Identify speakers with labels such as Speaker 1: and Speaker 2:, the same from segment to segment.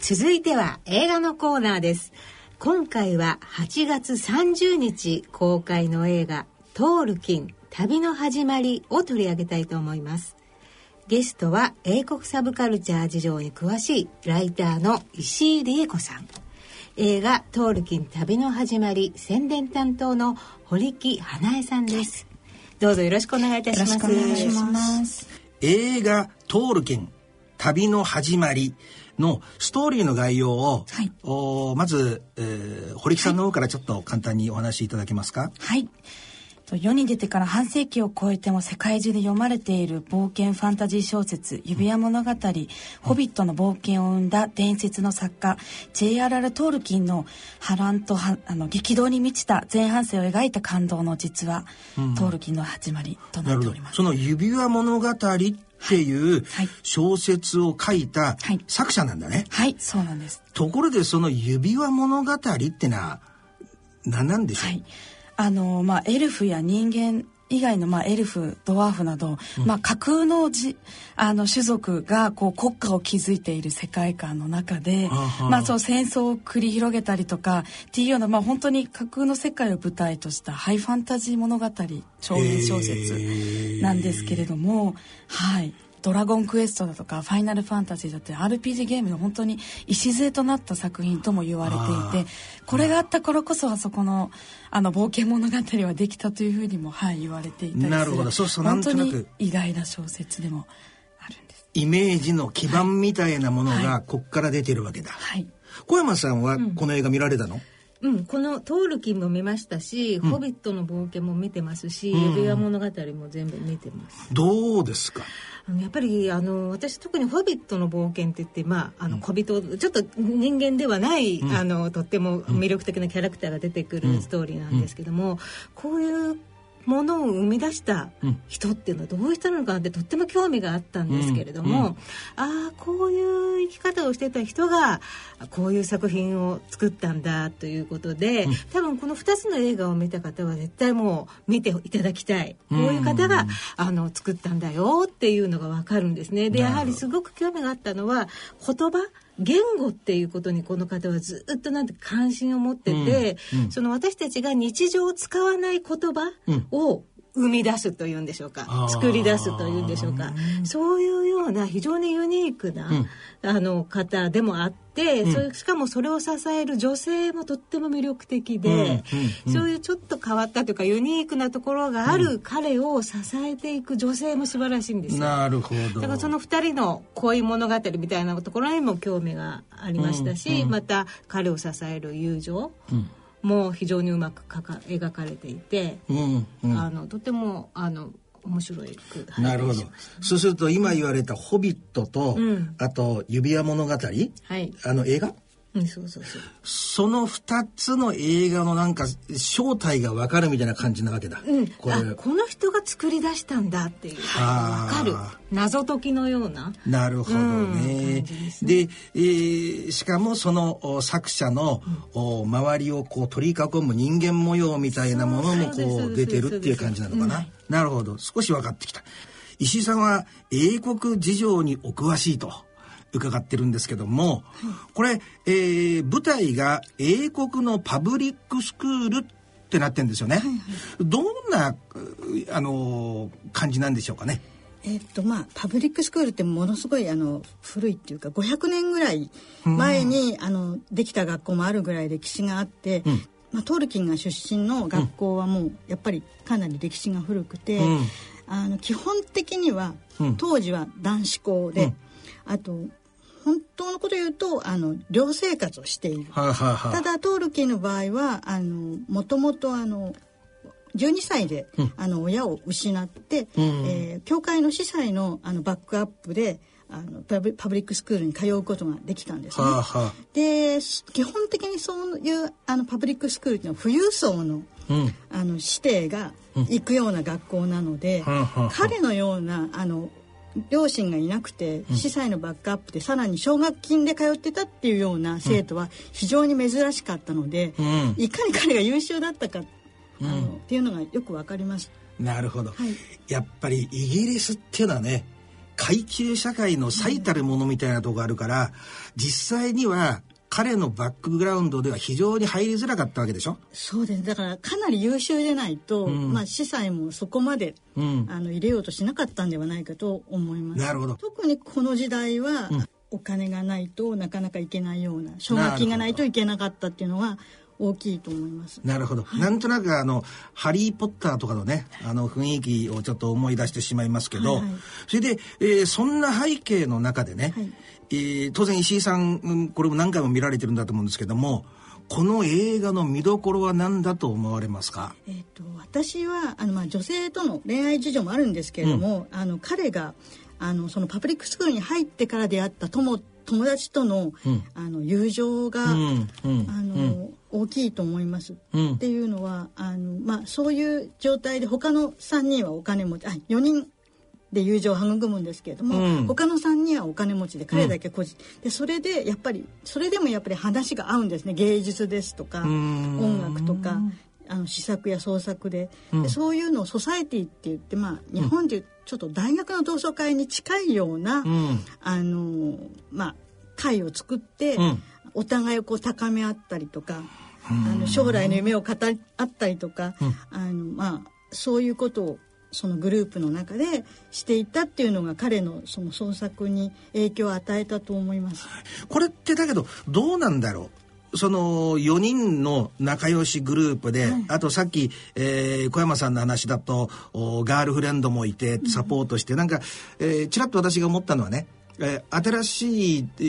Speaker 1: 続いては映画のコーナーです。今回は8月30日公開の映画トールキン旅の始まりを取り上げたいと思います。ゲストは英国サブカルチャー事情に詳しいライターの石井理恵子さん。映画「トールキン旅の始まり」宣伝担当の堀木花江さんです。どうぞよろしくお願いいたします。
Speaker 2: よろしくお願いします。
Speaker 3: 映画「トールキン旅の始まり」のストーリーの概要を、はい、おまず、えー、堀木さんの方からちょっと簡単にお話しいただけますか？
Speaker 2: はい。世に出てから半世紀を超えても世界中で読まれている冒険ファンタジー小説「指輪物語、うん、ホビットの冒険」を生んだ伝説の作家 J.R.R. トールキンの波乱とあの激動に満ちた前半生を描いた感動の実話、うん、トールキンの始まりとなっております。
Speaker 3: その指輪物語っていう小説を書いた作者なんだね。
Speaker 2: はい、はい、そうなんです。
Speaker 3: ところでその指輪物語ってのは何なんでしょう、はい
Speaker 2: あの、まあ、エルフや人間以外の、まあ、エルフドワーフなど、うん、まあ、架空のじあの種族がこう国家を築いている世界観の中で、まあ、そう戦争を繰り広げたりとかっていうような、まあ、本当に架空の世界を舞台としたハイファンタジー物語長編小説なんですけれども、はい。ドラゴンクエストだとかファイナルファンタジーだって RPG ゲームの本当に礎となった作品とも言われていてこれがあった頃こそあそこのあの冒険物語はできたというふうにも、はい、言われていたりなるほど。そうそう本当に意外な小説でもあるんです。
Speaker 3: イメージの基盤みたいなものがこっから出てるわけだ、はい、小山さんはこの映画見られたの、うん
Speaker 1: うん、この「トールキン」も見ましたし「うん、ホビットの冒険」も見てますし「指輪物語」も全部見てます。
Speaker 3: どうですか？
Speaker 1: やっぱりあの私特に「ホビットの冒険」って言って、まあ、あの小人ちょっと人間ではない、うん、あのとっても魅力的なキャラクターが出てくるストーリーなんですけども、こういうものを生み出した人っていうのはどういう人なのかなってとっても興味があったんですけれども、うんうん、ああこういう生き方をしてた人がこういう作品を作ったんだということで、うん、多分この2つの映画を見た方は絶対もう見ていただきたい。こういう方が、あの作ったんだよっていうのが分かるんですね。でやはりすごく興味があったのは言葉言語っていうことにこの方はずっとなんて関心を持ってて、うん。うん、その私たちが日常を使わない言葉を生み出すというんでしょうか。作り出すというんでしょうか。そういうような非常にユニークな、うん、あの方でもあって、うん、それしかもそれを支える女性もとっても魅力的で、うん、そういうちょっと変わったというかユニークなところがある彼を支えていく女性も素晴らしいんですよ。
Speaker 3: なるほど。
Speaker 1: だからその2人の恋物語みたいなところにも興味がありましたし、また彼を支える友情。も非常にうまくかか描かれていて、うんうん、あのとてもあの面白い
Speaker 3: くなるほど。そうすると今言われた「ホビットと」うん、あと「指輪物語」はい、あの映画？
Speaker 1: うん、そうそうそう。
Speaker 3: その2つの映画のなんか正体が分かるみたいな感じなわけだ、
Speaker 1: うん、これ。この人が作り出したんだっていう。分かる謎解きのような。
Speaker 3: なるほどね、うん、で、ね、えー、しかもその作者の、うん、周りをこう取り囲む人間模様みたいなものもこう出てるっていう感じなのかな、なるほど。少し分かってきた。石井さんは英国事情にお詳しいと。伺ってるんですけども、これ、えー、舞台が英国のパブリックスクールってなってんですよね。はいはい、どんな、あの、感じなんでしょうかね。
Speaker 4: えっとまあパブリックスクールってものすごいあの古いっていうか500年ぐらい前に、あのできた学校もあるぐらい歴史があって、うん、まあ、トールキンが出身の学校はもうやっぱりかなり歴史が古くて、うん、あの基本的には当時は男子校で、うん、あと本当のこと言うとあの寮生活をしている、はははただトールキーの場合はあのもともとあの12歳で、うん、あの親を失って、うん、えー、教会の司祭のあのバックアップであのパブリックスクールに通うことができたんですね。ははで基本的にそういうあのパブリックスクールっていうのは富裕層の,、うん、あの指定が行くような学校なので、彼のようなあの両親がいなくて司祭のバックアップでさらに奨学金で通ってたっていうような生徒は非常に珍しかったので、うん、いかに彼が優秀だったか、あのっていうのがよくわかります。
Speaker 3: なるほど、はい、やっぱりイギリスっていうのはね階級社会の最たるものみたいなとこあるから、実際には彼のバックグラウンドでは非常に入りづらかったわけでしょ？
Speaker 4: そうです。だからかなり優秀でないと、うん、まあ司祭もそこまで、うん、あの入れようとしなかったんではないかと思います。
Speaker 3: なるほど。
Speaker 4: 特にこの時代は、うん、お金がないとなかなかいけないような奨学金がないといけなかったっていうのは大きいと思います。
Speaker 3: なるほど。はい、なんとなくあの、ハリー・ポッターとかのね、あの雰囲気をちょっと思い出してしまいますけど、はいはい、それで、えー、そんな背景の中でね、はい、えー、当然石井さん、これも何回も見られてるんだと思うんですけども、この映画の見どころは何だと思われますか、
Speaker 4: えーと、私はあの、まあ、女性との恋愛事情もあるんですけれども、うん、あの彼があのそのパブリックスクールに入ってから出会った友友達とのうん、あの友情が、うん、あの大きいと思います、っていうのはあの、まあ、そういう状態で他の3人はお金持ちあ4人で友情を育むんですけれども、うん、他の3人はお金持ちで彼だけ個人、うん、でそれでやっぱりそれでもやっぱり話が合うんですね。芸術ですとか音楽とかあの試作や創作で。うん、でそういうのをソサエティって言ってまあ日本でいうちょっと大学の同窓会に近いような、あのまあ会を作って、お互いをこう高め合ったりとか。あの将来の夢を語り合ったりとか、あのまあそういうことをそのグループの中でしていたっていうのが彼のその創作に影響を与えたと思います。
Speaker 3: これってだけどどうなんだろう？その4人の仲良しグループで、はい、あとさっき、えー、小山さんの話だとガールフレンドもいてサポートして、うん、なんか、えー、ちらっと私が思ったのはね、えー、新しい、え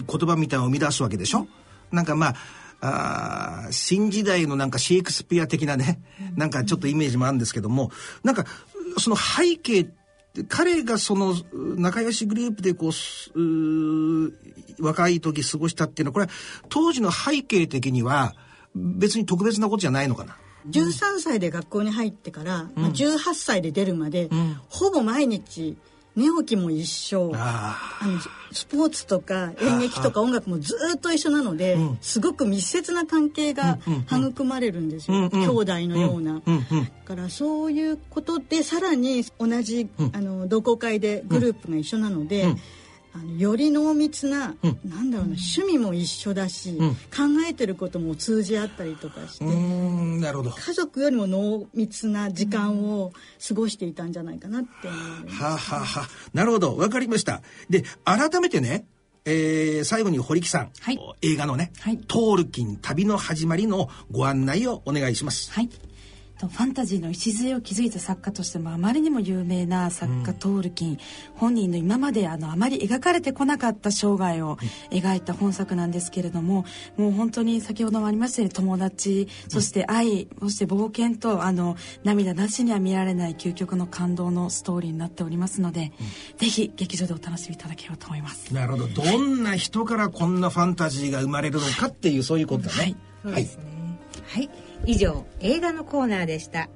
Speaker 3: ー、言葉みたいなのを生み出すわけでしょ、うん、なんかまああ新時代のなんかシェイクスピア的なね、なんかちょっとイメージもあるんですけども、なんかその背景彼がその仲良しグループでこう若い時過ごしたっていうのはこれは当時の背景的には別に特別なことじゃないのかな。
Speaker 4: 13歳で学校に入ってから、うん、18歳で出るまで、うん、ほぼ毎日寝起きも一緒。あのスポーツとか演劇とか音楽もずっと一緒なので、すごく密接な関係が育まれるんですよ、うんうん、兄弟のような。だからそういうことでさらに同じ、あの同好会でグループが一緒なので。あのより濃密な、うん、なんだろうな趣味も一緒だし、うん、考えてることも通じ合ったりとかして
Speaker 3: なるほど。
Speaker 4: 家族よりも濃密な時間を過ごしていたんじゃないかなって思
Speaker 3: います、はあ、はは。なるほど。わかりました。で改めてねえー、最後に堀木さん、はい、映画のね、はい、トールキン旅の始まりのご案内をお願いします。
Speaker 2: はい。ファンタジーの礎を築いた作家としてもあまりにも有名な作家、うん、トールキン。本人の今まであのあまり描かれてこなかった生涯を描いた本作なんですけれどももう本当に先ほどもありましたように友達そして愛、そして冒険とあの涙なしには見られない究極の感動のストーリーになっておりますので、うん、ぜひ劇場でお楽しみいただければと思います。
Speaker 3: なるほど。どんな人からこんなファンタジーが生まれるのかっていうそういうことだね、
Speaker 1: はい、はい、はい以上映画のコーナーでした。